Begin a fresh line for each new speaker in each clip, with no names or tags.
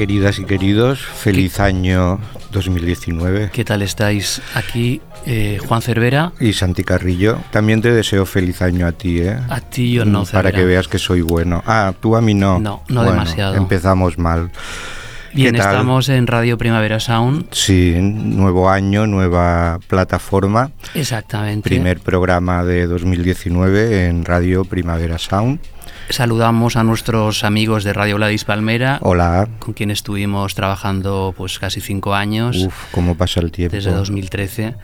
Queridas y queridos, feliz año 2019.
¿Qué tal estáis? Aquí eh, Juan Cervera.
Y Santi Carrillo. También te deseo feliz año a ti, ¿eh?
A ti yo no,
Para que veas que soy bueno. Ah, tú a mí no.
No, no demasiado.
Empezamos mal.
Bien, estamos en Radio Primavera Sound.
Sí, nuevo año, nueva plataforma.
Exactamente.
Primer programa de 2019 en Radio Primavera Sound.
Saludamos a nuestros amigos de Radio Gladys Palmera.
Hola.
Con quien estuvimos trabajando pues casi cinco años.
Uf, cómo pasa el tiempo.
Desde 2013.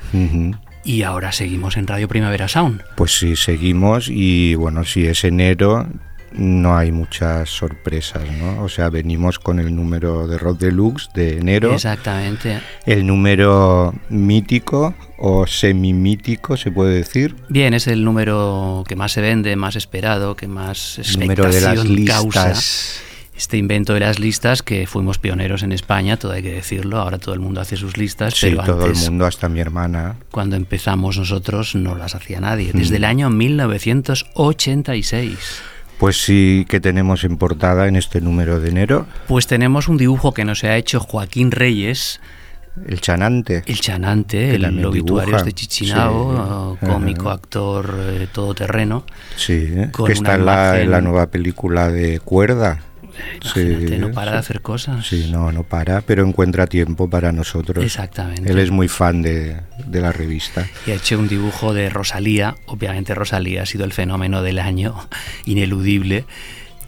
Y ahora seguimos en Radio Primavera Sound.
Pues sí, seguimos y bueno, si es enero, no hay muchas sorpresas, ¿no? O sea, venimos con el número de Rock Deluxe de enero.
Exactamente.
El número mítico o semi-mítico, se puede decir.
Bien, es el número que más se vende, más esperado, que más expectación
número de las listas.
Este invento de las listas que fuimos pioneros en España, todo hay que decirlo, ahora todo el mundo hace sus listas.
Sí,
pero
todo
antes,
el mundo, hasta mi hermana.
Cuando empezamos nosotros no las hacía nadie, desde el año 1986.
Pues sí que tenemos en portada en este número de enero.
Pues tenemos un dibujo que nos ha hecho Joaquín Reyes.
El chanante.
El chanante, el, el obituario de Chichinao, sí. cómico, actor, eh, todoterreno.
Sí, que está en la, en la, nueva película de Cuerda.
Imagínate, sí, no para de hacer cosas.
Sí, no, no para, pero encuentra tiempo para nosotros.
Exactamente.
Él es muy fan de, de, la revista.
Y ha hecho un dibujo de Rosalía. Obviamente Rosalía ha sido el fenómeno del año, ineludible.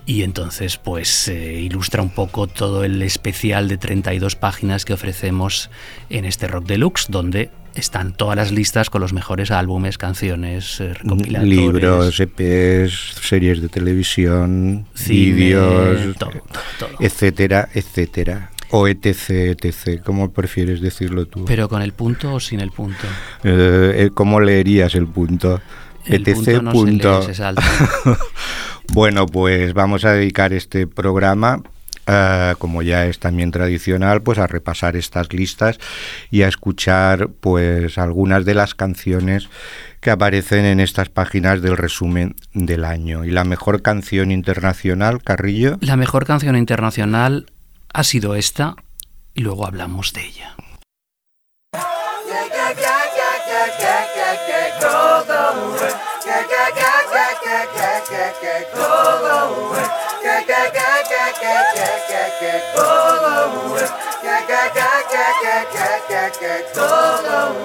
Y entonces, pues, eh, ilustra un poco todo el especial de 32 páginas que ofrecemos en este Rock Deluxe, donde están todas las listas con los mejores álbumes, canciones, eh, recopilatorios.
Libros, EPs, series de televisión,
Cine,
vídeos,
todo, todo.
etcétera, etcétera. O etc, etc, ¿cómo prefieres decirlo tú?
¿Pero con el punto o sin el punto?
Eh, ¿Cómo leerías el punto?
El
etc.
punto no
punto.
Se lee, se salta.
bueno, pues vamos a dedicar este programa Uh, como ya es también tradicional, pues a repasar estas listas y a escuchar pues algunas de las canciones que aparecen en estas páginas del resumen del año. Y la mejor canción internacional, Carrillo.
La mejor canción internacional ha sido esta y luego hablamos de ella.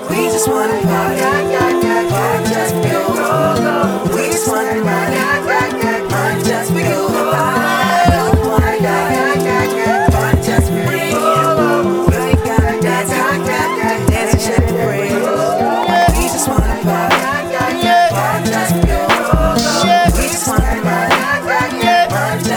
We just wanna party, party just you. We just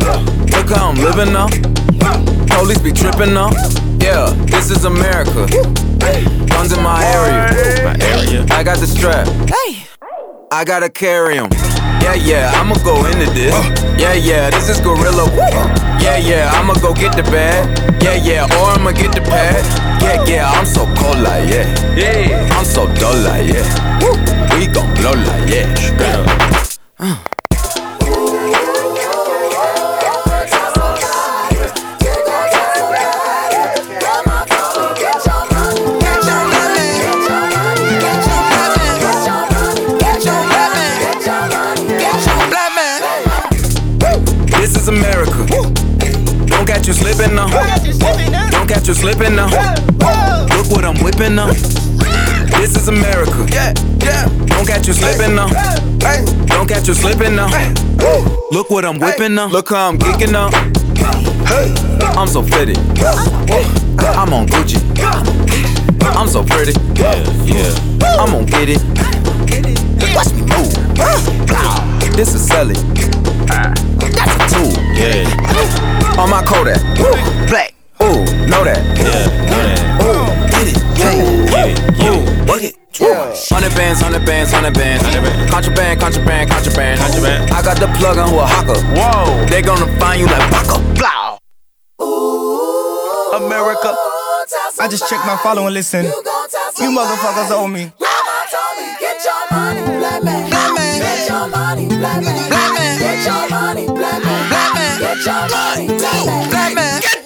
Look how I'm living now. Police be tripping now. Yeah, this is America. Guns in my area. My area. I got the strap.
Hey!
I gotta carry 'em. Yeah, yeah, I'ma go into this. Yeah, yeah, this is Gorilla. Yeah, yeah, I'ma go get the bag. Yeah, yeah, or I'ma get the pad. Yeah, yeah, I'm so cold like yeah. Yeah, I'm so dull like yeah. We gon' blow like yeah. You slipping now. Look what I'm whipping now. This is America. Yeah, yeah. Don't catch you slipping now. Don't catch you slipping now. Look what I'm whipping now. Look how I'm geeking now. I'm so fitted. I'm on Gucci. I'm so pretty. Yeah, yeah. I'm gonna get it. Watch me move. This is Sally. That's a tool. Yeah. On my Kodak. Black. Ooh, know that. Yeah, know that. Ooh, get it, get it, get it, work it. Yeah. Hundred bands, hundred bands, hundred bands. Contraband, contraband, contraband. Contraband. I got the plug on who a hawker. Whoa. They gonna find you like Baka. Blow. America. I just checked my follow and listen. You motherfuckers owe me.
Me, get your money, black man.
Black man.
Get your money, black man.
Black man.
Get your money, black man.
Black man.
Get your money, black man.
Black man. Get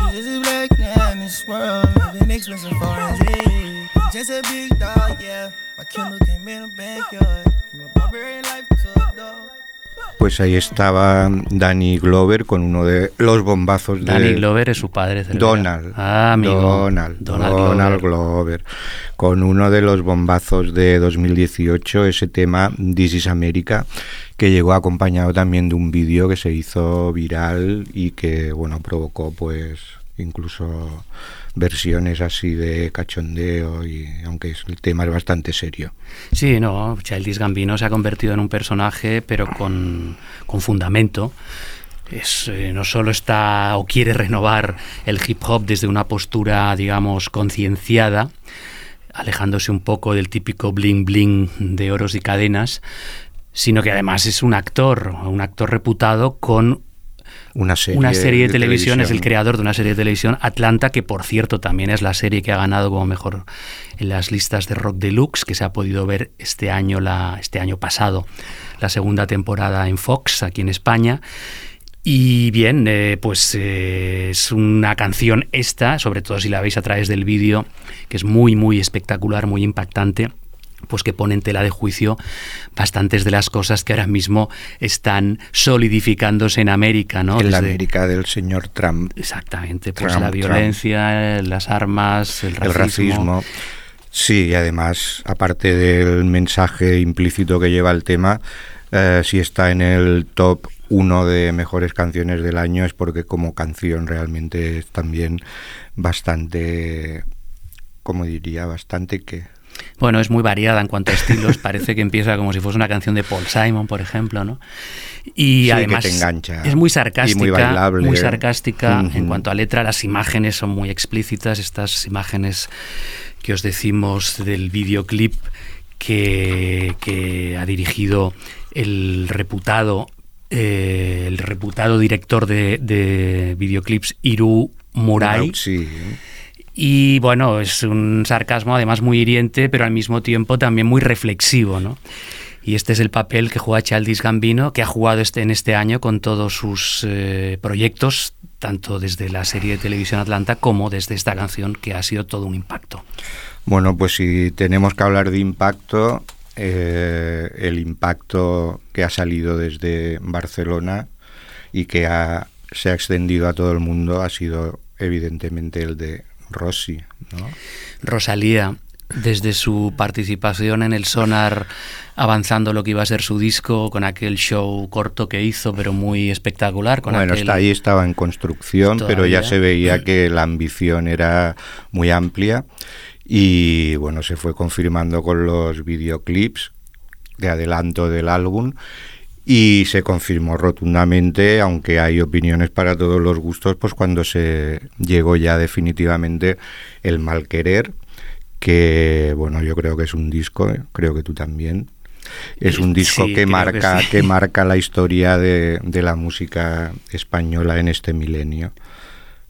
You
just a black man this world. Living expensive foreign. Just a big dog, yeah. My Kindle came in the backyard. From a barbarian life to a dog.
Pues ahí estaba Danny Glover con uno de los bombazos de
Danny Glover es su padre. Cervera.
Donald.
Ah, amigo.
Donald.
Donald
Donald
Glover.
Glover. Con uno de los bombazos de 2018, ese tema This is America, que llegó acompañado también de un vídeo que se hizo viral y que, bueno, provocó pues incluso versiones así de cachondeo y aunque el tema es bastante serio.
Sí, no, Childish Gambino se ha convertido en un personaje, pero con, con fundamento. Es, eh, no solo está o quiere renovar el hip hop desde una postura, digamos, concienciada, alejándose un poco del típico bling bling de oros y cadenas, sino que además es un actor, un actor reputado con
Una serie,
una serie de, televisión, es el creador de una serie de televisión, Atlanta, que por cierto también es la serie que ha ganado como mejor en las listas de Rock Deluxe, que se ha podido ver este año, la, este año pasado, la segunda temporada en Fox, aquí en España. Y bien, eh, pues eh, es una canción esta, sobre todo si la veis a través del vídeo, que es muy, muy espectacular, muy impactante pues que pone en tela de juicio bastantes de las cosas que ahora mismo están solidificándose en América, ¿no?
En la América del señor Trump.
Exactamente, pues
Trump,
la violencia, las armas, el racismo.
el racismo. Sí, y además, aparte del mensaje implícito que lleva el tema, eh, si está en el top uno de mejores canciones del año es porque como canción realmente es también bastante, como diría, bastante que...
Bueno, es muy variada en cuanto a estilos. Parece que empieza como si fuese una canción de Paul Simon, por ejemplo, ¿no? Y
Sí, que
además
te engancha.
es muy
Y
sarcástica,
muy bailable.
muy sarcástica en cuanto a letra. Las imágenes son muy explícitas. Estas imágenes que os decimos del videoclip que, que ha dirigido el reputado eh, el reputado director de, de videoclips Iru Murai.
Sí,
Y bueno, es un sarcasmo además muy hiriente, pero al mismo tiempo también muy reflexivo, ¿no? Y este es el papel que juega Childish Gambino, que ha jugado este, en este año con todos sus eh, proyectos, tanto desde la serie de televisión Atlanta como desde esta canción, que ha sido todo un impacto.
Bueno, pues si tenemos que hablar de impacto, eh, el impacto que ha salido desde Barcelona y que ha- se ha extendido a todo el mundo ha sido evidentemente el de ¿no?
Rosalía, desde su participación en el Sonar, avanzando lo que iba a ser su disco, con aquel show corto que hizo, pero muy espectacular. Con
bueno,
aquel-
está ahí estaba en construcción, pero ya se veía que la ambición era muy amplia y bueno, se fue confirmando con los videoclips de adelanto del álbum y se confirmó rotundamente, aunque hay opiniones para todos los gustos, pues cuando se llegó ya definitivamente el mal querer, que bueno, yo creo que es un disco, eh, creo que tú también. Es un disco
Sí,
que marca
sí.
que marca la historia de, de la música española en este milenio.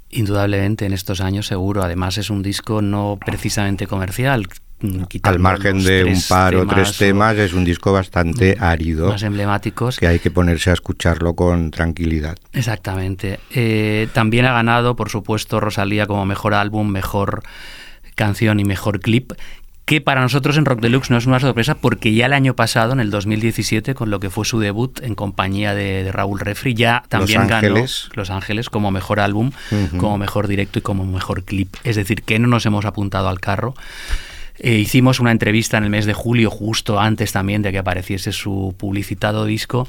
Indudablemente, en estos años seguro. Además es un disco no precisamente comercial. Mm,
Al margen de un par o tres
o
temas, es un disco bastante árido
Más emblemáticos.
que hay que ponerse a escucharlo con tranquilidad.
Exactamente. Eh, también ha ganado, por supuesto, Rosalía como mejor álbum, mejor canción y mejor clip. que para nosotros en Rock Deluxe no es una sorpresa porque ya el año pasado, en el 2017, con lo que fue su debut en compañía de, de Raúl Refri, ya también ganó Los Ángeles como mejor álbum, como mejor directo y como mejor clip. Es decir, que no nos hemos apuntado al carro. Eh, hicimos una entrevista en el mes de julio, justo antes también de que apareciese su publicitado disco,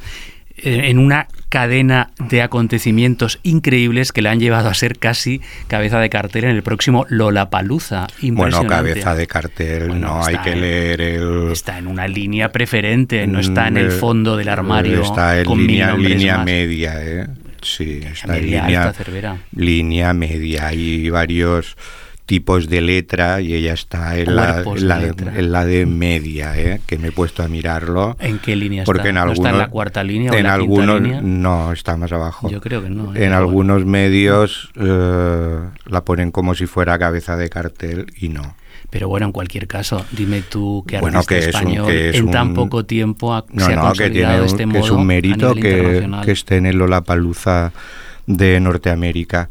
eh, en una cadena de acontecimientos increíbles que le han llevado a ser casi cabeza de cartel en el próximo Lollapalooza.
Bueno, cabeza de cartel,
Bueno,
no, hay que
en-
leer el...
Está en una línea preferente, no está en el
Mm,
fondo del armario.
Está en
con
línea, línea
más.
media, ¿eh? Sí, está en línea,
alta,
línea media. Hay varios tipos de letra y ella está en la, en la, en la de media, ¿eh? que me he puesto a mirarlo.
¿En qué línea
Porque
está?
en
¿No
algunos,
está en la cuarta línea o en la
algunos
línea?
no está más abajo.
Yo creo que no, ¿eh?
En algunos medios eh, la ponen como si fuera cabeza de cartel y no.
Pero bueno, en cualquier caso, dime tú qué
Bueno,
artista
que es un-
español
que es
en tan
un-
poco tiempo ha,
No,
se ha
no, que
consolidado
tiene
de
un,
este
que
modo
es un mérito que, que esté en el Lollapalooza de Norteamérica.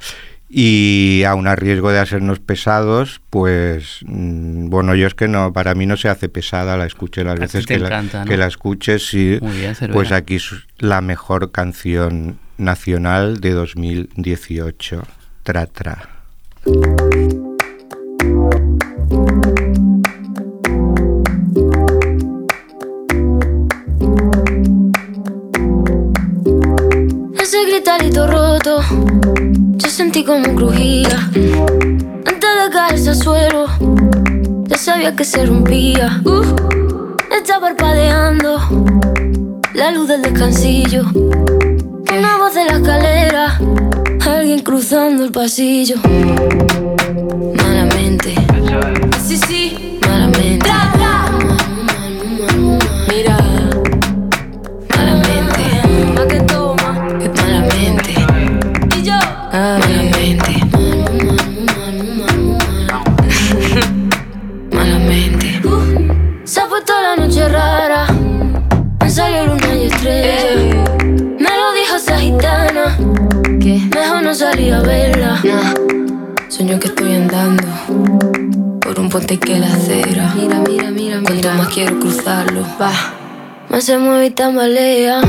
Y aun a riesgo de hacernos pesados, pues mm, bueno, yo es que no, para mí no se hace pesada, la escuché las
A
veces que, la,
encanta, ¿no?
que la escuches, sí.
Cervera.
pues aquí es la mejor canción nacional de 2018, Tra Tra.
Ese gritarito roto, yo sentí como crujía. Antes de caerse al suelo, ya sabía que se rompía. Uh, está parpadeando la luz del descansillo. Una voz de la escalera, alguien cruzando el pasillo. Malamente, sí, sí, malamente. Mira. Malamente, no salir a verla. Nah, Sueño que estoy andando por un puente que la acera. Mira, mira, mira, Cuanto más quiero cruzarlo, va. Más se mueve y tambalea.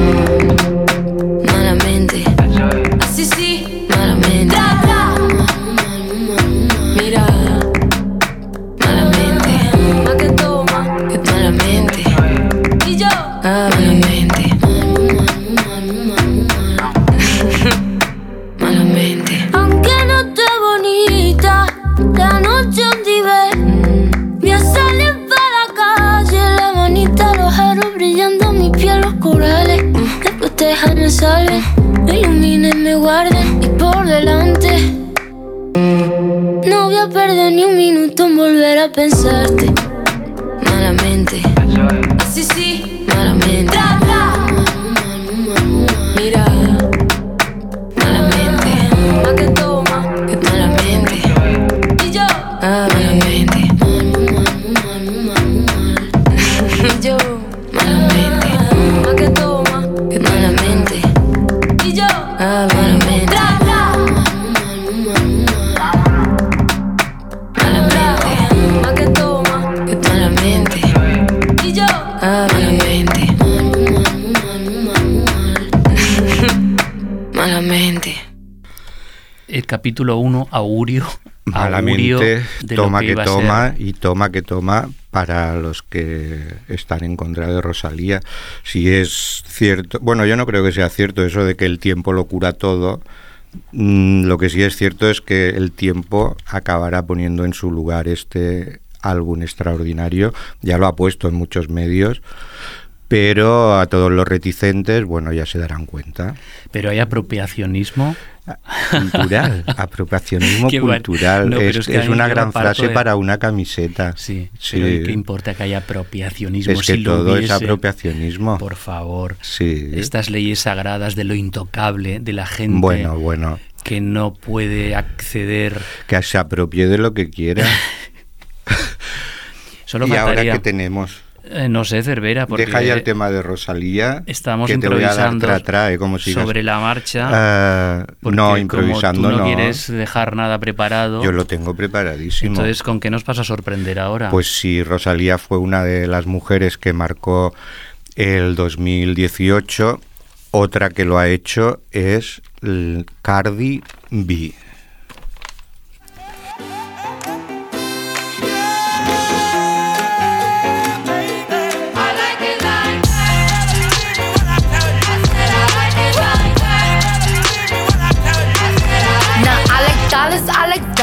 Me guarden y por delante. No voy a perder ni un minuto en volver a pensarte. Malamente. Así sí, malamente.
Capítulo 1, augurio. augurio
Malamente,
de lo
toma que,
iba a
toma y toma que toma para los que están en contra de Rosalía. Si es cierto, bueno, yo no creo que sea cierto eso de que el tiempo lo cura todo. Mm, lo que sí es cierto es que el tiempo acabará poniendo en su lugar este álbum extraordinario. Ya lo ha puesto en muchos medios. Pero a todos los reticentes, bueno, ya se darán cuenta.
Pero hay apropiacionismo.
Cultural, apropiacionismo
Qué bueno.
cultural.
No, pero
es
es que
es una gran frase
de-
para una camiseta.
Sí,
Sí.
pero ¿qué importa que haya apropiacionismo?
Es que
si lo
todo es
hubiese?
apropiacionismo.
Por favor.
Sí.
Estas leyes sagradas de lo intocable, de la gente
Bueno, bueno,
que no puede acceder.
que se apropie de lo que quiera.
Solo
y ahora
faltaría.
que tenemos.
Eh, no sé, Cervera, porque
Deja ya el tema de Rosalía.
estamos
que te voy a dar
improvisando
tra, eh, como sigas.
sobre la marcha.
Ah, no,
como
improvisando
tú no,
no.
quieres dejar nada preparado.
Yo lo tengo preparadísimo.
Entonces, ¿con qué nos vas a sorprender ahora?
Pues sí, Rosalía fue una de las mujeres que marcó el 2018. Otra que lo ha hecho es Cardi B.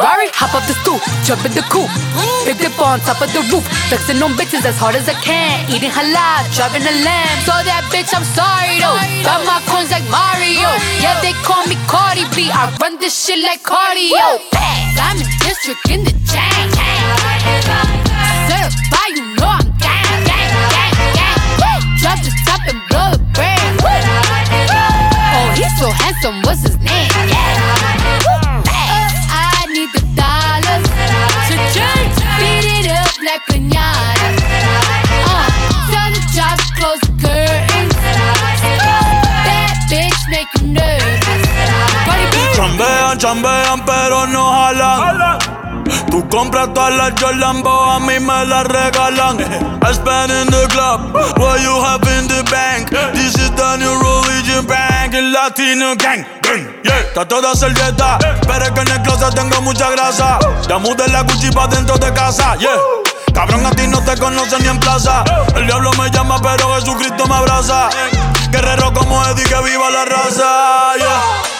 Ferrari, hop up the stoop, jump in the coupe, big dip on top of the roof, flexing on bitches as hard as I can, eating halal, driving a lamb. So that bitch, I'm sorry though. Got my coins like Mario, yeah they call me Cardi B. I run this shit like cardio. Diamond district in the chain. Certified, you know I'm gang, gang, gang, gang. Drop the top and blow the brand. Oh, he's so handsome, what's his name?
Chambean, pero no jalan. Tú compras todas las Jordan, a mí me las regalan. I spend in the club, what you have in the bank. This is the new religion bank, el latino gang. gang, Yeah, está toda servieta, pero es que en el closet tengo mucha grasa. Ya mudé la Gucci pa' dentro de casa, yeah. Cabrón, a ti no te conocen ni en plaza. El diablo me llama, pero Jesucristo me abraza. Guerrero como Eddie, que viva la raza, yeah.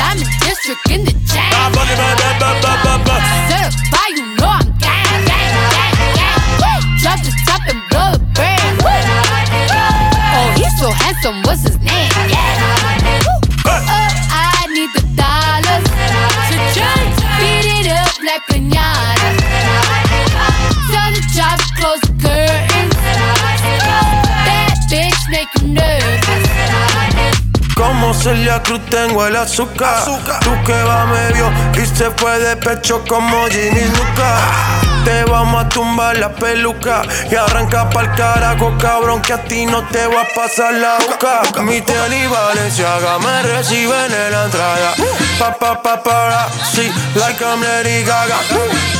Diamond district in the chain. Certified, you know I'm gang, gang, gang, gang. Drop the top and blow the brand. Oh, he's so handsome, what's his name? Uh,
Celia Cruz tengo el azúcar. Tú que va medio y se fue de pecho como Ginny Luca. Te vamos a tumbar la peluca y arranca pa'l carajo, cabrón, que a ti no te va a pasar la boca. Mi tele y Valenciaga me reciben en la entrada. Pa, pa, pa, para, sí, like I'm Lady Gaga.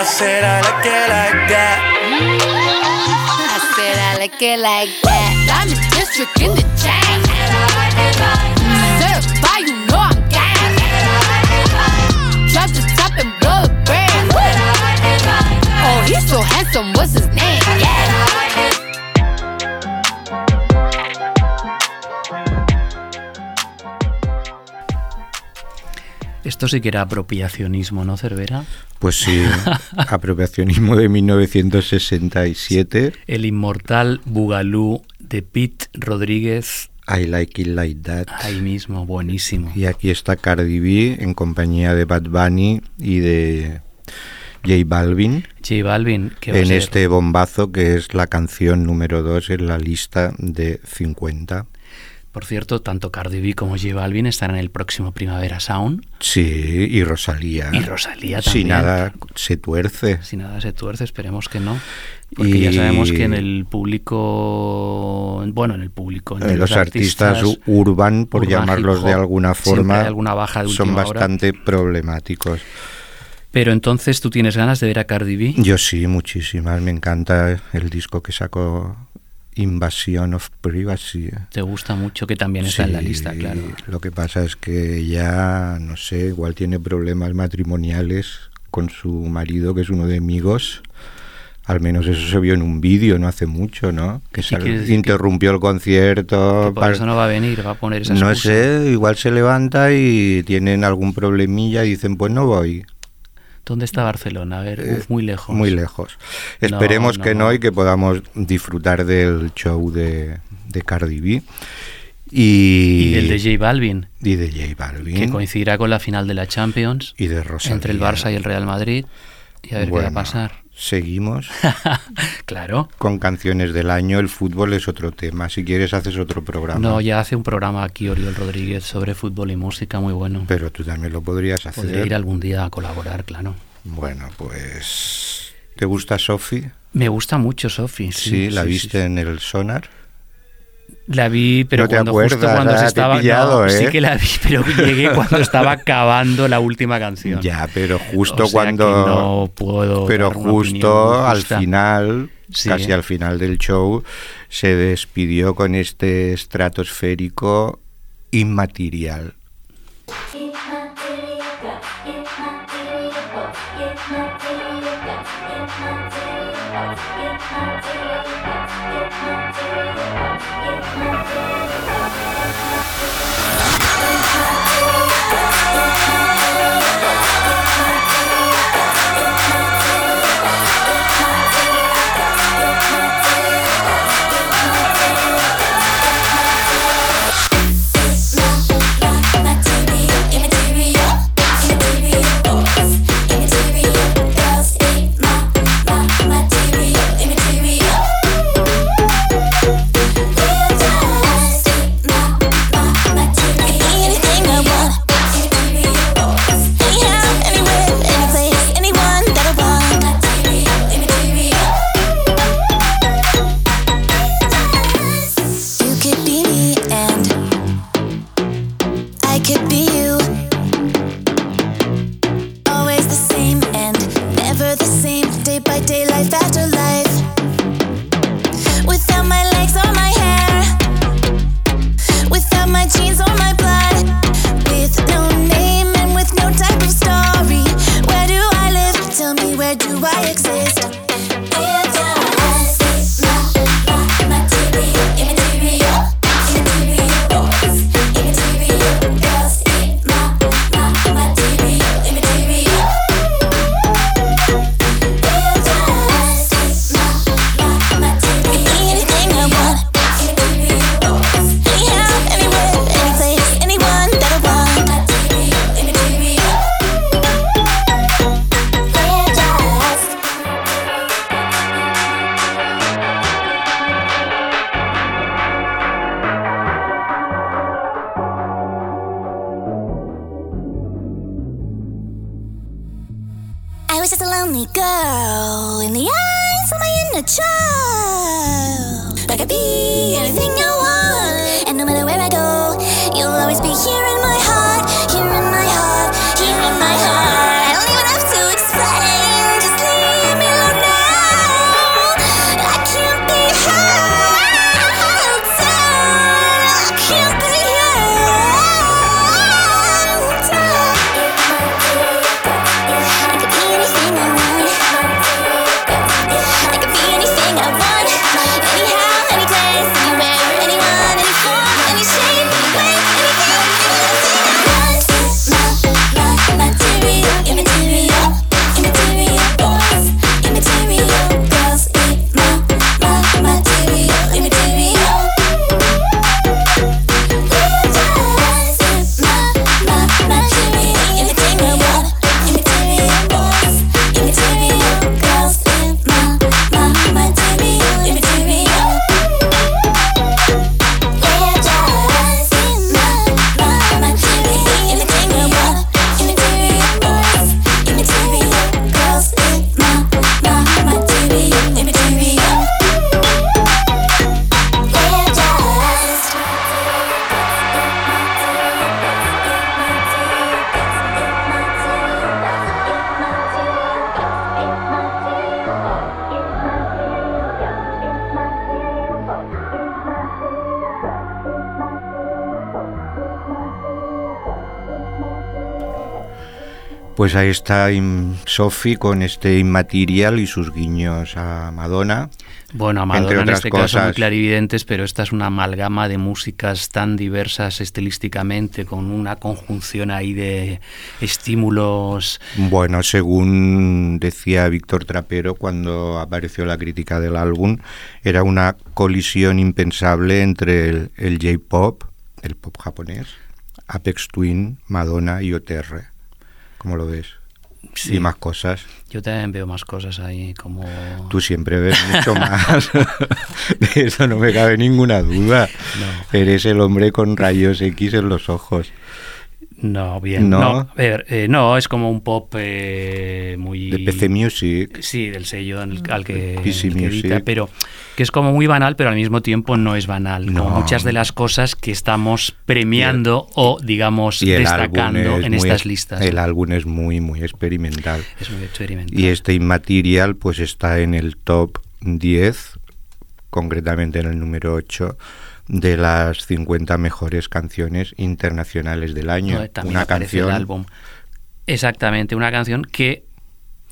I said I like it like that.
I said I like it like that. Diamond district in the chain. Certified, you know I'm gang. Drop the top and blow the. Oh, he's so handsome, what's his name?
Esto sí que era apropiacionismo, ¿no, Cervera?
Pues sí, apropiacionismo de 1967.
El inmortal Bugalú de Pete Rodríguez,
I like it like that.
ahí mismo, buenísimo.
Y aquí está Cardi B en compañía de Bad Bunny y de J Balvin
J Balvin, que
en este bombazo que es la canción número 2 en la lista de 50.
Por cierto, tanto Cardi B como J Balvin estarán en el próximo Primavera Sound.
Sí, y Rosalía.
Y Rosalía
Si
también.
nada se tuerce.
Si nada se tuerce, esperemos que no. Porque
Y-
ya sabemos que en el público, bueno, en el público, entre
Eh, los artistas, urban, por
urban,
llamarlos de alguna forma,
hay alguna baja de
son
hora.
bastante problemáticos.
Pero entonces tú tienes ganas de ver a Cardi B.
Yo sí, muchísimas. Me encanta el disco que sacó Invasion of Privacy.
Te gusta mucho, que también está en la
Sí,
lista, claro.
Lo que pasa es que ya, no sé, igual tiene problemas matrimoniales con su marido, que es uno de amigos. Al menos eso se vio en un vídeo no hace mucho, ¿no? Que
Sí, quiere decir que-
interrumpió el concierto.
Que por eso no va a venir, va a poner esa
no
excusa.
sé, igual se levanta y tienen algún problemilla y dicen, pues no voy.
¿Dónde está Barcelona? A ver, uf, muy lejos.
Eh, Muy lejos. Esperemos que no y que podamos disfrutar del show de, de Cardi B. Y,
Y el de J Balvin,
y de J Balvin.
que coincidirá con la final de la Champions
y de Rosalía.
entre el Barça y el Real Madrid. Y a ver qué va a pasar.
Seguimos
Claro.
con canciones del año. El fútbol es otro tema. Si quieres, haces otro programa.
No, ya hace un programa aquí Oriol Rodríguez sobre fútbol y música muy bueno.
Pero tú también lo podrías hacer.
Podría ir algún día a colaborar, claro.
Bueno, pues. ¿Te gusta Sofi?
Me gusta mucho Sofi.
Sí,
Sí,
la
sí,
viste
sí.
en el Sonar.
La vi, pero
No
cuando justo
acuerdas,
cuando
ah,
se
he
estaba.
pillado,
no, Sí
¿eh?
que la vi, pero llegué cuando estaba acabando la última canción.
Ya, pero justo
O sea
cuando.
no puedo
pero justo al final,
Sí.
casi al final del show, se despidió con este estratosférico inmaterial.
You
Pues ahí está Sophie con este Immaterial y sus guiños a Madonna.
Bueno, a
Entre
Madonna en
otras
este caso muy
cosas.
clarividentes, pero esta es una amalgama de músicas tan diversas estilísticamente, con una conjunción ahí de estímulos.
Bueno, según decía Víctor Trapero cuando apareció la crítica del álbum, era una colisión impensable entre el, el J-pop, el pop japonés, Apex Twin, Madonna y OTR. ¿Cómo lo ves?
Sí.
Y más cosas.
Yo también veo más cosas ahí, como...
Tú siempre ves mucho más. De eso no me cabe ninguna duda. Eres el hombre con rayos X en los ojos.
No, bien.
¿No?
No, a ver, eh, no, es como un pop eh, muy...
De PC Music.
Sí, del sello en el- al que,
PC
el que edita,
Music.
pero que es como muy banal, pero al mismo tiempo no es banal.
No.
Como muchas de las cosas que estamos premiando o, digamos, destacando
es
en
muy
estas
es-
listas.
El álbum es muy, muy experimental.
Es muy experimental.
Y este Immaterial pues está en el top 10, concretamente en el número 8 de las 50 mejores canciones internacionales del año.
No,
Una canción
el álbum. Exactamente, una canción que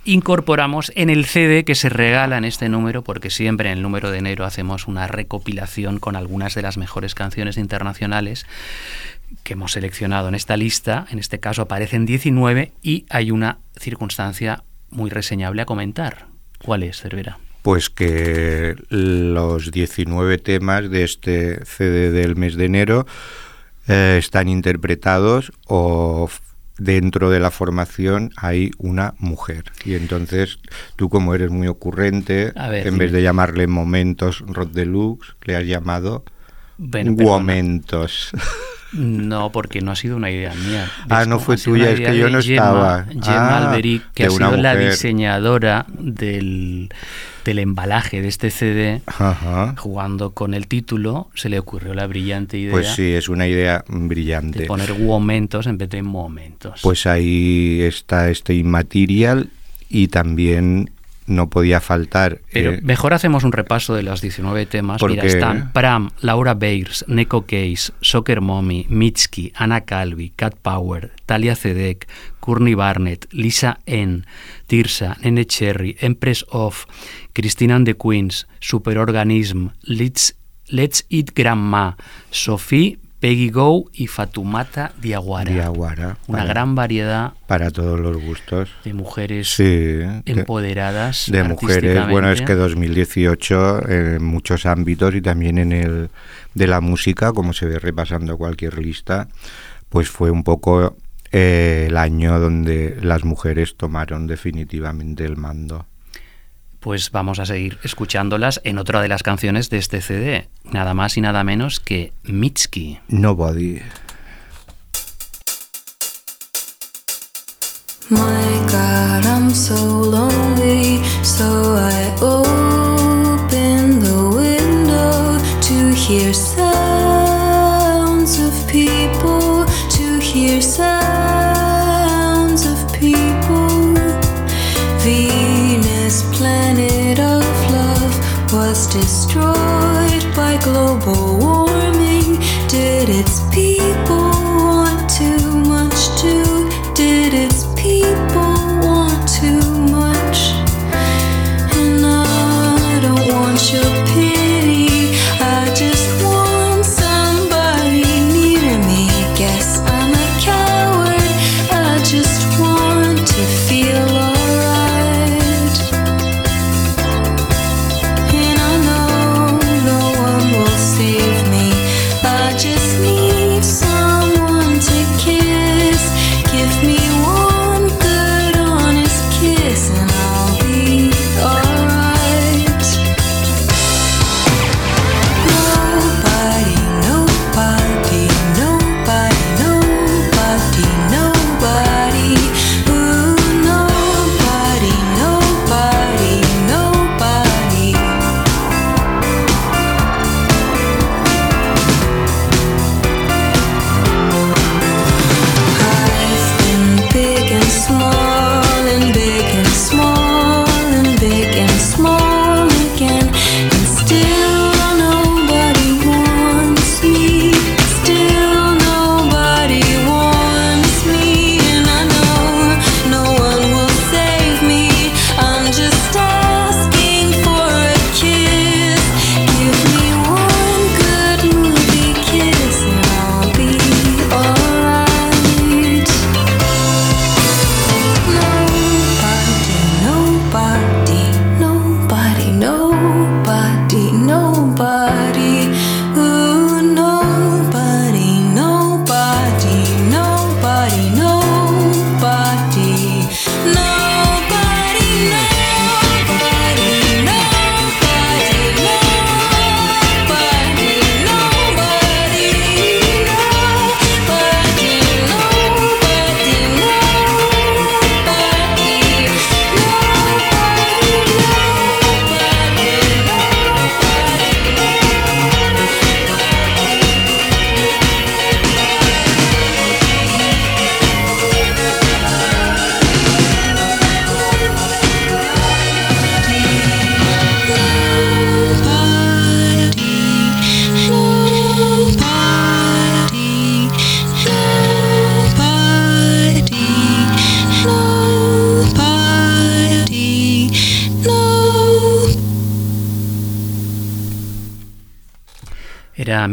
incorporamos en el CD que se regala en este número, porque siempre en el número de enero hacemos una recopilación con algunas de las mejores canciones internacionales que hemos seleccionado en esta lista. En este caso aparecen 19 y hay una circunstancia muy reseñable a comentar. ¿Cuál es, Cervera?
Pues que los 19 temas de este CD del mes de enero eh, están interpretados o dentro de la formación hay una mujer. Y entonces tú como eres muy ocurrente,
ver,
en vez de llamarle momentos Rod Deluxe, le has llamado
Bueno,
momentos.
No, porque no ha sido una idea mía.
Ah,
¿Ves
no fue tuya, es que yo
de
no estaba.
Gemma
Ah,
Alberic, que
de
ha sido la diseñadora del, del embalaje de este CD,
Ajá.
jugando con el título, se le ocurrió la brillante idea
Pues sí, es una idea
de
brillante.
poner momentos en vez de momentos.
Pues ahí está este Immaterial y también no podía faltar.
Pero
eh,
mejor hacemos un repaso de los 19 temas.
¿Por
Mira, están Pram, Laura Bayers, Neko Case, Soccer Mommy, Mitski, Anna Calvi, Cat Power, Talia Zedek, Courtney Barnett, Lisa N, Tirsa, Nene Cherry, Empress of, Christina and the Queens, Superorganism, Let's, Let's Eat Grandma, Sophie, Peggy Go y Fatumata Diawara.
Diawara,
Una
para-
gran variedad
para todos los gustos.
de mujeres
Sí,
empoderadas.
de mujeres. Bueno, es que
artísticamente.
2018 en muchos ámbitos y también en el de la música, como se ve repasando cualquier lista, pues fue un poco eh, el año donde las mujeres tomaron definitivamente el mando.
Pues vamos a seguir escuchándolas en otra de las canciones de este CD, nada más y nada menos que Mitski.
Nobody.
My God, I'm so lonely,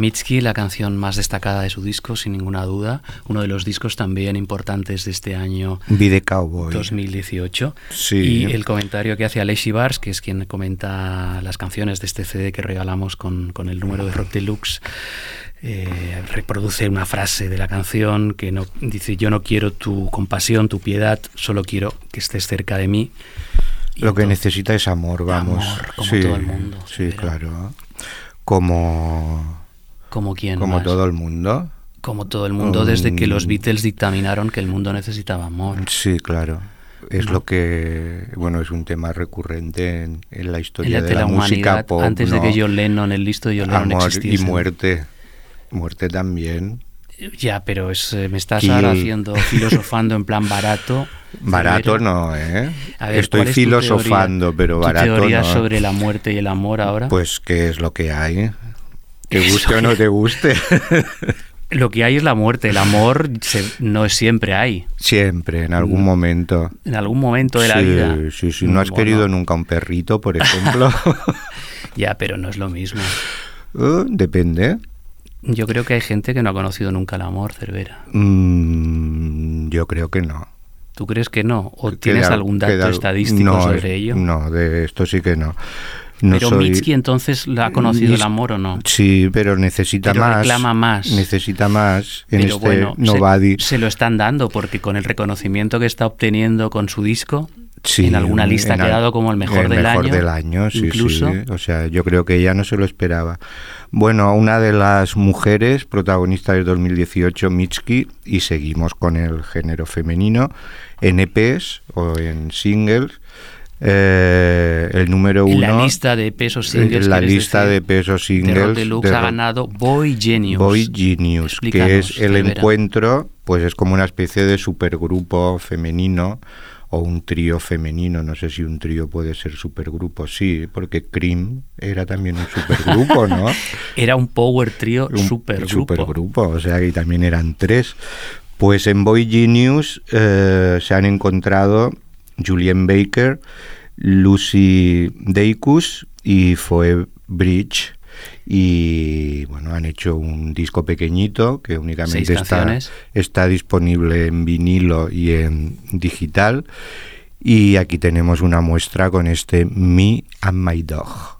Mitski, la canción más destacada de su disco, sin ninguna duda. Uno de los discos también importantes de este año
Vida Cowboy.
2018.
Sí.
Y el comentario que hace Alexi Bars, que es quien comenta las canciones de este CD que regalamos con, con el número de Rock Deluxe, eh, reproduce una frase de la canción que no, dice: Yo no quiero tu compasión, tu piedad, solo quiero que estés cerca de mí. Y
Lo que necesita es amor, vamos.
Amor, como
sí,
todo el mundo,
Sí, claro. Como,
como quien
como
más?
todo el mundo.
Como todo el mundo, desde que los
Mm.
Beatles dictaminaron que el mundo necesitaba amor.
Sí, claro. Es
No.
lo que, bueno, es un tema recurrente en, en la
En
historia
la,
de la, música pop.
antes de
¿no?
que John Lennon, el listo de John Lennon
Amor y
existiese.
muerte. Muerte también.
Ya, pero es, eh, me estás ahora haciendo, filosofando en plan barato.
Barato
Rivera.
no, ¿eh?
A ver,
Estoy
¿cuál es tu
filosofando,
teoría-
pero
tu
barato
teoría
no.
sobre la muerte y el amor ahora?
Pues qué es lo que hay. Te
Eso
guste o no te guste.
Lo que hay es la muerte, el amor se- no es siempre hay.
Siempre, en algún
Mm.
momento.
En algún momento de la
sí,
vida.
Sí, sí. ¿No has
Bueno,
querido nunca un perrito, por ejemplo?
Ya, pero no es lo mismo.
Eh, depende.
Yo creo que hay gente que no ha conocido nunca el amor, Cervera.
Mm, yo creo que no.
¿Tú crees que no? ¿O
Que
tienes algún dato estadístico
no,
sobre
es-
ello?
No, de esto sí que no. No
pero
soy-
Mitski entonces ¿la ha conocido el amor o no?
Sí, pero necesita
Pero
más.
reclama más.
Necesita más en
Pero
este
bueno, se-
Nobody.
se, lo están dando porque con el reconocimiento que está obteniendo con su disco,
Sí,
en alguna lista
en
ha quedado como el mejor
el
del
mejor
año.
del año, sí,
incluso.
sí. O sea, yo creo que ella no se lo esperaba. Bueno, una de las mujeres protagonistas del 2018, Mitski, y seguimos con el género femenino, en EPs o en singles. Eh, el número uno.
la lista de pesos singles.
la
¿quieres
lista
decir?
de pesos
de Rock
singles.
Deluxe
de
ha
Rock-
ganado Boy Genius.
Boy Genius, que es el encuentro, pues es como una especie de supergrupo femenino o un trío femenino, no sé si un trío puede ser supergrupo, sí, porque Cream era también un supergrupo, ¿no?
Era un power trio
un
supergrupo.
supergrupo, o sea que también eran tres. Pues en Boy Genius eh, se han encontrado Julian Baker, Lucy Dacus y Phoebe Bridge. Y bueno, han hecho un disco pequeñito que únicamente está, está disponible en vinilo y en digital. Y aquí tenemos una muestra con este Me and My Dog.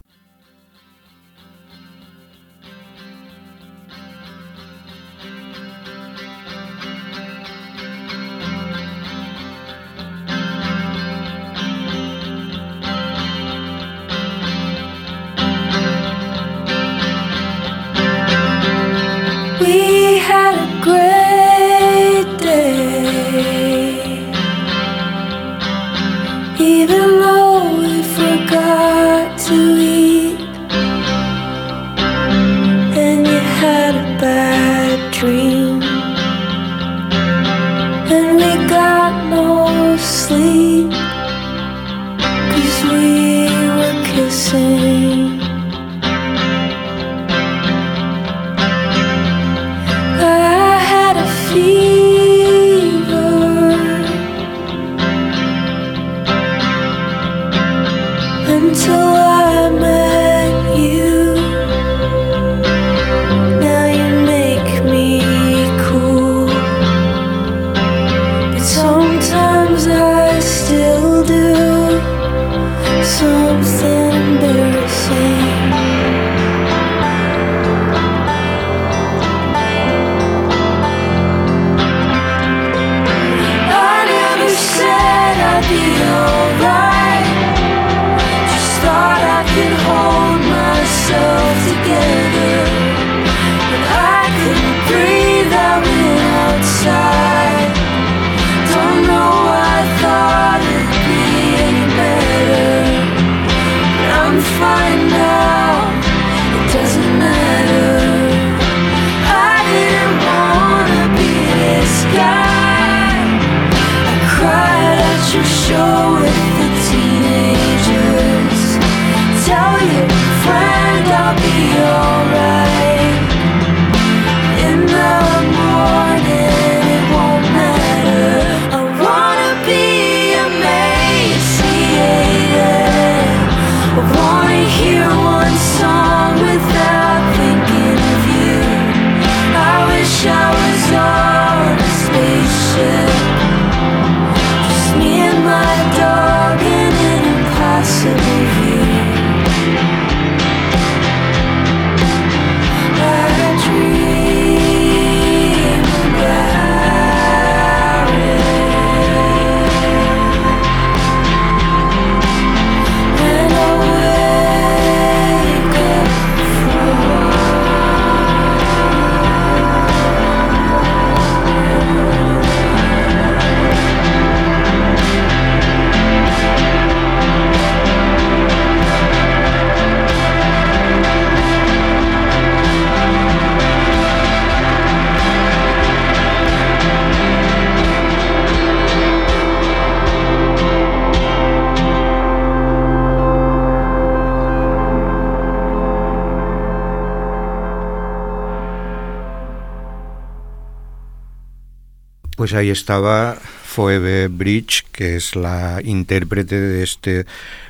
Pues ahí estaba Phoebe Bridge, que es la intérprete de este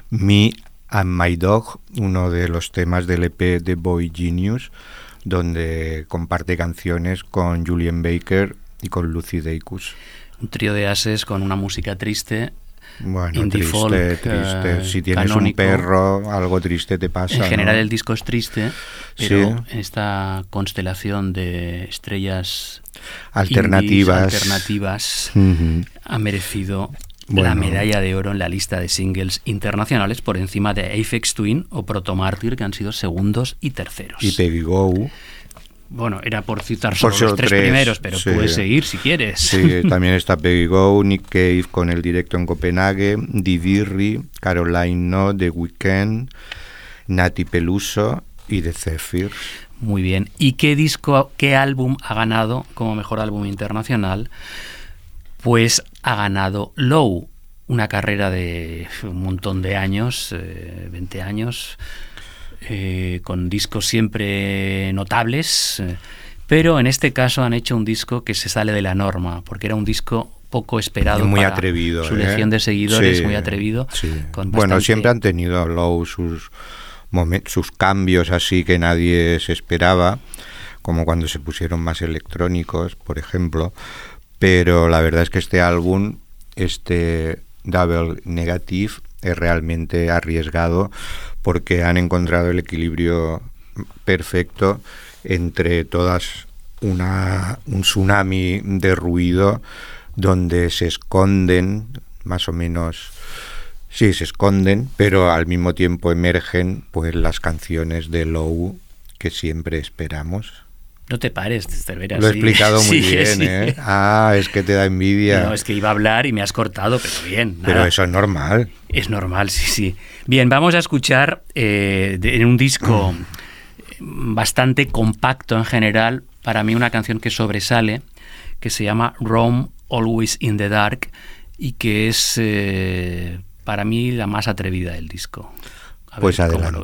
Me and My Dog, uno de los temas del EP de Boy Genius, donde comparte canciones con Julian Baker y con Lucy Dacus.
Un trío de ases con una música triste.
Bueno,
indie
triste,
folk,
triste.
eh,
si tienes
canónico.
un perro, algo triste te pasa.
En general
¿no?
el disco es triste, pero
Sí.
esta constelación de estrellas
Alternativas.
indies, alternativas
Ujú.
ha merecido
Bueno.
la medalla de oro en la lista de singles internacionales por encima de Aphex Twin o Proto Martyr, que han sido segundos y terceros.
Y Peggy Go.
Bueno, era por citar solo los tres,
tres,
primeros, pero
sí.
puedes seguir si quieres.
Sí, también está Peggy Go, Nick Cave con el directo en Copenhague, Divirri, Caroline No, The Weeknd, Nati Peluso y The Zephyr.
Muy bien. ¿Y qué disco, qué álbum ha ganado como mejor álbum internacional? Pues ha ganado Low, una carrera de un montón de años, eh, 20 años, eh, con discos siempre notables, eh, pero en este caso han hecho un disco que se sale de la norma, porque era un disco poco esperado.
muy
para
atrevido.
Su
¿eh?
legión de seguidores,
Sí,
muy atrevido.
sí.
con
Bueno, siempre han tenido Low sus, sus cambios así que nadie se esperaba, como cuando se pusieron más electrónicos, por ejemplo. Pero la verdad es que este álbum, este Double Negative, es realmente arriesgado porque han encontrado el equilibrio perfecto entre todas una, un tsunami de ruido donde se esconden más o menos sí se esconden pero al mismo tiempo emergen pues las canciones de Low que siempre esperamos
No te pares, Cervera.
lo he explicado muy
Sí,
bien
sí.
¿eh? ah es que te da envidia
No, es que iba a hablar y me has cortado, pero bien.
pero eso es normal
Es normal, sí, sí. Bien, vamos a escuchar eh, de- en un disco bastante compacto en general, para mí una canción que sobresale, que se llama Rome Always in the Dark y que es eh, para mí la más atrevida del disco. A
Pues
ver cómo lo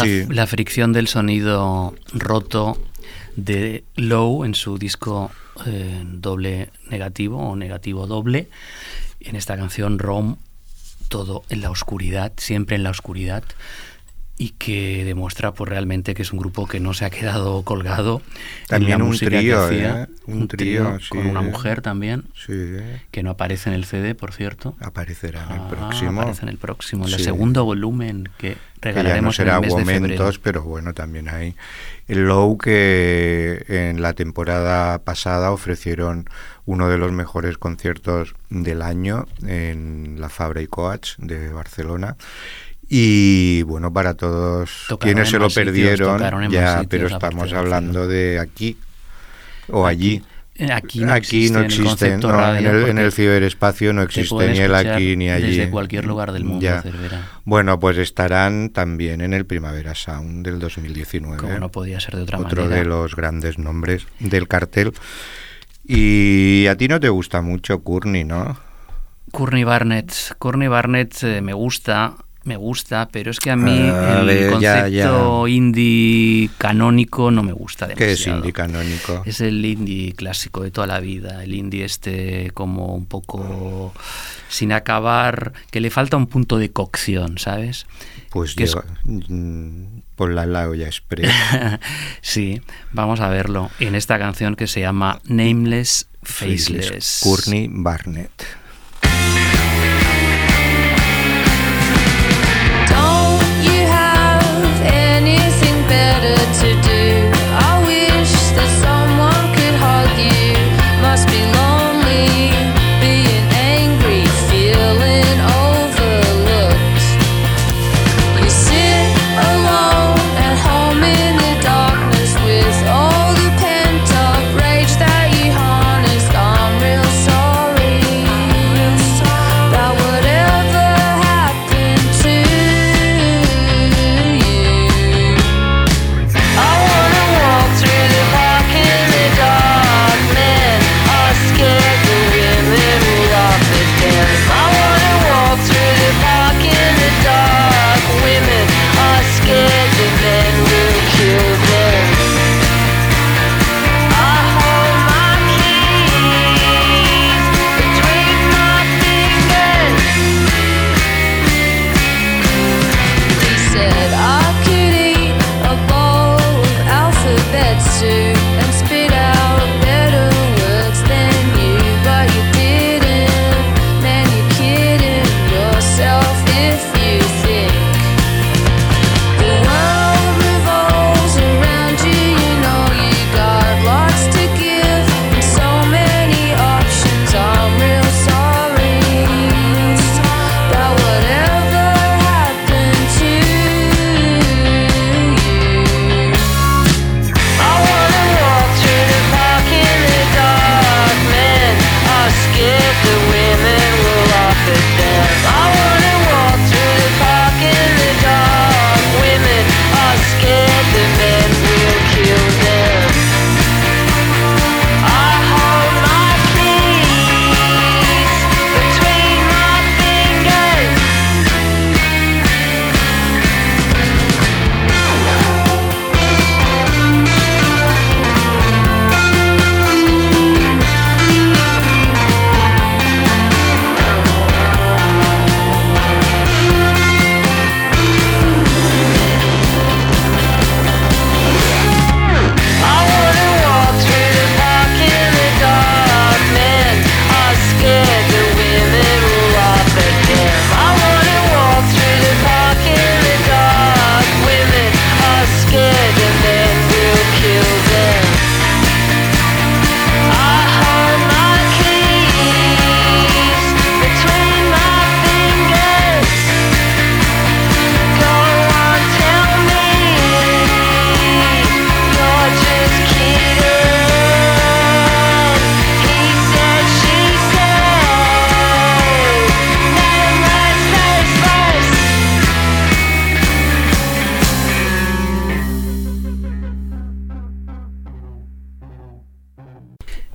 la,
sí.
la fricción del sonido roto de Low en su disco eh, doble negativo o negativo doble. En esta canción Rom, todo en la oscuridad, siempre en la oscuridad. Y que demuestra pues realmente que es un grupo que no se ha quedado colgado. en
También
la
un
música que
trío,
hacía.
¿eh? Un trío,
con
sí.
una mujer también,
Sí, ¿eh?
que no aparece en el CD, por cierto.
aparecerá en el
Ah,
próximo.
Aparece en el próximo, en el
Sí.
segundo volumen que
que ya no
regalaremos
será
en el mes de febrero.
momentos, pero bueno, también hay el Low que en la temporada pasada ofrecieron uno de los mejores conciertos del año en la Fabra y Coach de Barcelona. Y bueno, para todos
Tocaron
quienes
en
se lo
sitios,
perdieron, ya,
sitios,
pero estamos hablando de aquí o allí.
Eh, Aquí no
Aquí no
existe en el
existen, no, en, el, en
porque
el ciberespacio no
te
existe ni el aquí ni allí.
Desde cualquier lugar del mundo,
Ya.
Cervera.
Bueno, pues estarán también en el Primavera Sound del 2019.
Como no podía ser de otra
Otro
manera.
de los grandes nombres del cartel. Y a ti no te gusta mucho Courtney, ¿no?
Courtney Barnett. Courtney Barnett eh, me gusta, me gusta, pero es que a mí
Ah,
el
ya,
concepto indie canónico no me gusta demasiado.
Que es indie canónico.
Es el indie clásico de toda la vida, el indie este como un poco sin acabar, que le falta un punto de cocción, ¿sabes?
Pues
que es-
llega, mm, por la la olla express.
sí, vamos a verlo en esta canción que se llama Nameless Faceless.
Courtney Barnett.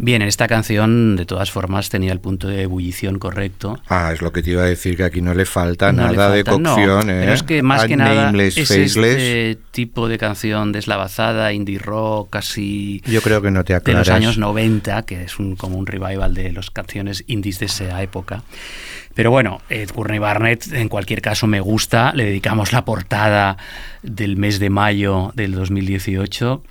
Bien, en esta canción, de todas formas, tenía el punto de ebullición correcto.
Ah, es lo que te iba a decir, que aquí no le falta
No le
nada de
falta, no,
cocción, ¿eh?
Pero es que más que nada
Nameless,
es
faceless.
este tipo de canción deslavazada, indie rock, casi
Yo creo que no te
de
aclaras.
los años 90, que es un, como un revival de las canciones indies de esa época. Pero bueno, eh, Courtney Barnett en cualquier caso me gusta. Le dedicamos la portada del mes de mayo del 2018,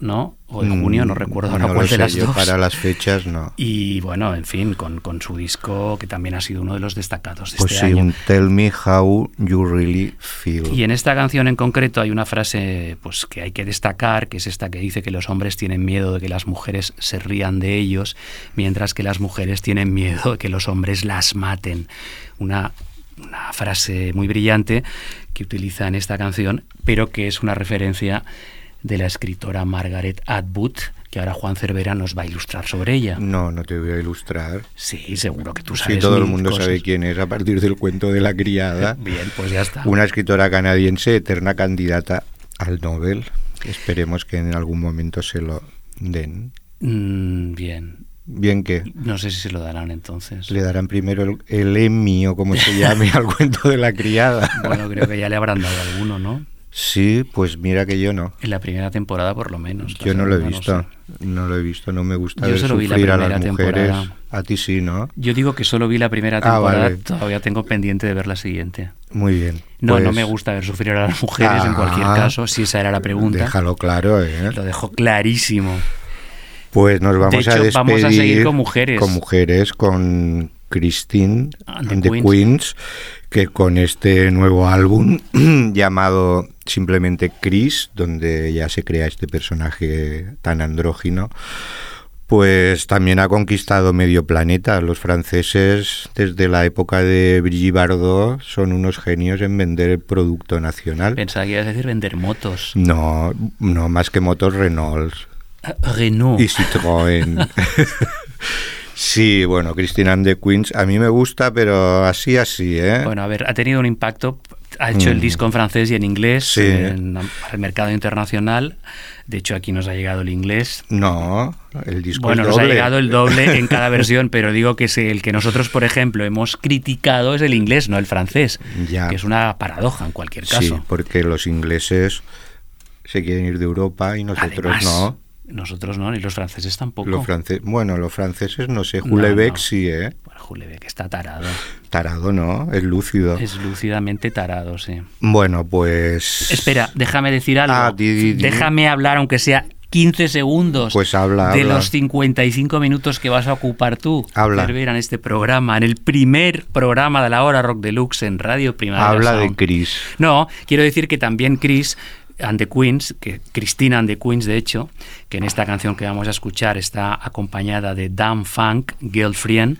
¿no? O de junio, no
Mm,
recuerdo
no
ahora
lo
cuál de las
yo
dos.
Para las fechas no.
Y bueno, en fin, con, con su disco que también ha sido uno de los destacados de
Pues
este
sí,
año.
un Tell Me How You Really Feel.
Y en esta canción en concreto hay una frase pues que hay que destacar, que es esta que dice que los hombres tienen miedo de que las mujeres se rían de ellos, mientras que las mujeres tienen miedo de que los hombres las maten. Una, una frase muy brillante que utiliza en esta canción, pero que es una referencia de la escritora Margaret Atwood, que ahora Juan Cervera nos va a ilustrar sobre ella.
No, no te voy a ilustrar.
Sí, seguro que tú
Sí,
sabes.
todo el mundo
cosas.
sabe quién es a partir del cuento de la criada.
Bien, pues ya está.
Una escritora canadiense, eterna candidata al Nobel. Esperemos que en algún momento se lo den.
Mm, bien.
Bien que
No sé si se lo darán entonces.
le darán primero el, el Emmy o como se llame al cuento de la criada.
Bueno, creo que ya le habrán dado alguno, ¿no?
Sí, pues mira que yo no.
En la primera temporada, por lo menos.
Yo no lo he visto. No lo he visto. No me gusta
Yo
ver
solo vi la
sufrir a las
primera
mujeres.
temporada.
A ti sí, ¿no?
Yo digo que solo vi la primera
Ah,
temporada,
vale.
todavía tengo pendiente de ver la siguiente.
Muy bien.
No, no
Pues,
me gusta ver sufrir a las mujeres en cualquier
Ah,
caso, si esa era la pregunta.
Déjalo claro, ¿eh?
Lo dejo clarísimo.
Pues nos vamos
De hecho,
a despedir
vamos a seguir con mujeres.
Con mujeres, con Christine
And
and
the
the
Queens.
Queens, que con este nuevo álbum llamado simplemente Chris, donde ya se crea este personaje tan andrógino, pues también ha conquistado medio planeta. Los franceses, desde la época de Brigitte Bardot, son unos genios en vender el producto nacional.
Pensaba que ibas a decir vender motos.
No, no más que motos Renault
Ah, Renault.
y Citroën. sí, bueno, Christine and the Queens a mí me gusta, pero así, así, ¿eh?
Bueno, a ver, ha tenido un impacto. Ha hecho el
Mm.
disco en francés y en inglés
Sí.
en- el mercado internacional. De hecho, aquí nos ha llegado el inglés.
No, el disco
Bueno,
es
nos ha
doble.
llegado el doble en cada versión, pero digo que es el que nosotros, por ejemplo, hemos criticado es el inglés, no el francés.
Ya.
Que es una paradoja en cualquier caso.
Sí, porque los ingleses se quieren ir de Europa y nosotros
Además,
no.
Nosotros no, ni los franceses tampoco.
Los franceses, bueno, los franceses no sé,
No,
Hulebeck
no.
sí, ¿eh?
Bueno, Julebeck está tarado.
Tarado, ¿no? Es lúcido.
Es lúcidamente tarado, sí.
Bueno, pues...
Espera, déjame decir algo.
Ah, di, di, di.
Déjame hablar, aunque sea 15 segundos.
Pues habla,
de
habla.
los 55 minutos que vas a ocupar tú,
Habla.
Cervera, en este programa, en el primer programa de la hora Rock Deluxe en Radio Primavera
Habla de. Chris.
No, quiero decir que también Chris and the Queens, que Cristina and the Queens, de hecho, que en esta canción que vamos a escuchar está acompañada de Dan Funk, Girlfriend,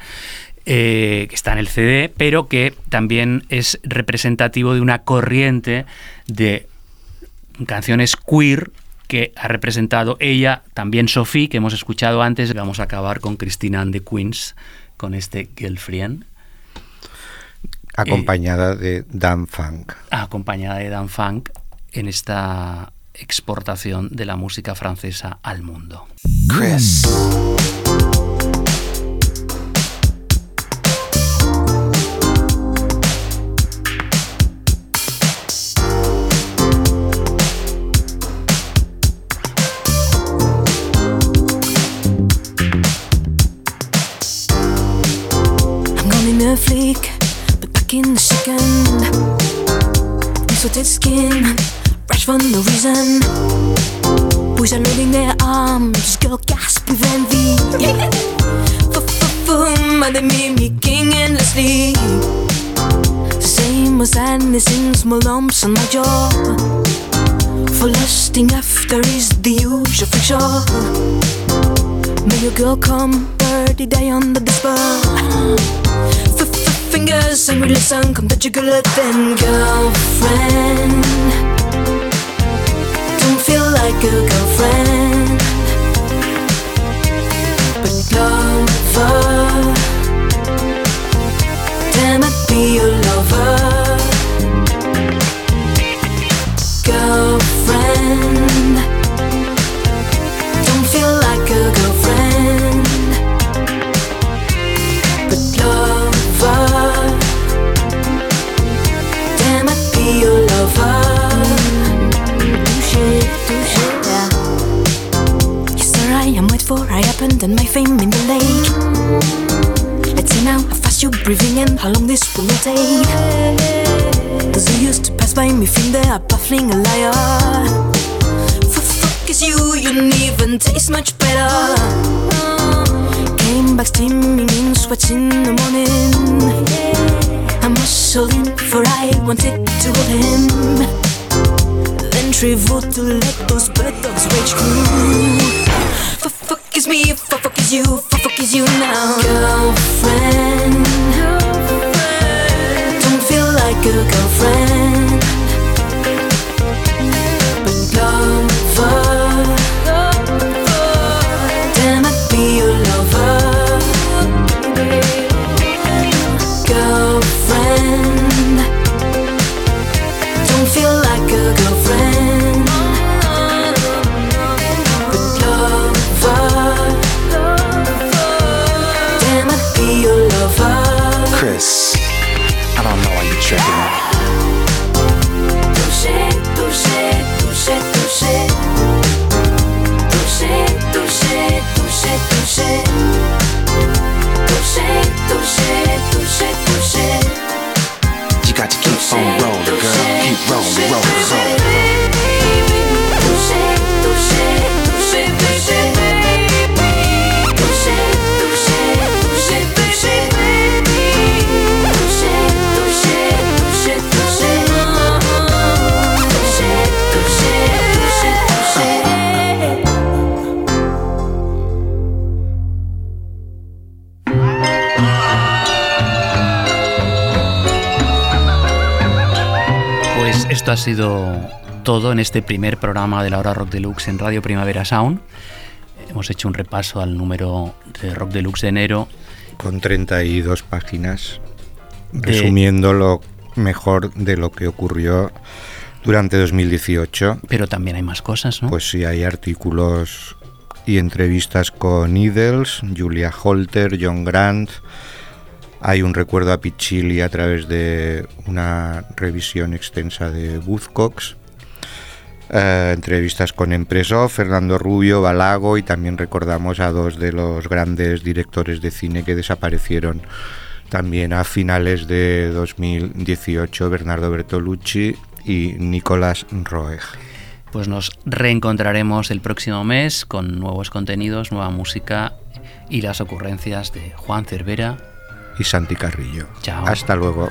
eh, que está en el CD, pero que también es representativo de una corriente de canciones queer que ha representado ella, también Sophie, que hemos escuchado antes. Vamos a acabar con Cristina and the Queens, con este Girlfriend,
Acompañada de Dan Funk.
acompañada de Dan Funk en esta exportación de la música francesa al mundo.
Chris.
I'm gone in a flick, but back in the skin, for no reason. Boys are loading their arms, girl gasp with envy. F-f-f-boom, and they mimicking endlessly. Same as sadness in small lumps on my jaw. For lusting after is the usual friction. May your girl come, birdie die under the -f Fingers angry listen, come touch your girl then girlfriend. Don't feel like a girlfriend, but lover. Damn it, be your lover, girlfriend. Legend and my fame in the lake. Let's see now how fast you're breathing and how long this will take. Those who used to pass by me think they are baffling a liar. For fuck is you, you don't even taste much better. Came back steaming in sweats in the morning. I muscled in for I wanted to hold him. Then traveled to let those bird dogs rage through. Fuck is me, for fuck is you, for fuck is you now. Girlfriend, don't feel like a girlfriend.
tripping.
Toucher, toucher, toucher, toucher. Toucher, toucher, toucher,
toucher. Esto ha sido todo en este primer programa de la hora Rock Deluxe en Radio Primavera Sound. Hemos hecho un repaso al número de Rock Deluxe de enero.
Con 32 páginas,
De-
resumiendo lo mejor de lo que ocurrió durante 2018.
Pero también hay más cosas, ¿no?
Pues sí, hay artículos y entrevistas con Idles, Julia Holter, John Grant. Hay un recuerdo a Pichili a través de una revisión extensa de Buzzcocks. Eh, entrevistas con Empreso, Fernando Rubio, Balago y también recordamos a dos de los grandes directores de cine que desaparecieron también a finales de 2018, Bernardo Bertolucci y Nicolás Roeg.
Pues nos reencontraremos el próximo mes con nuevos contenidos, nueva música y las ocurrencias de Juan Cervera.
Y Santi Carrillo.
Chao.
Hasta luego.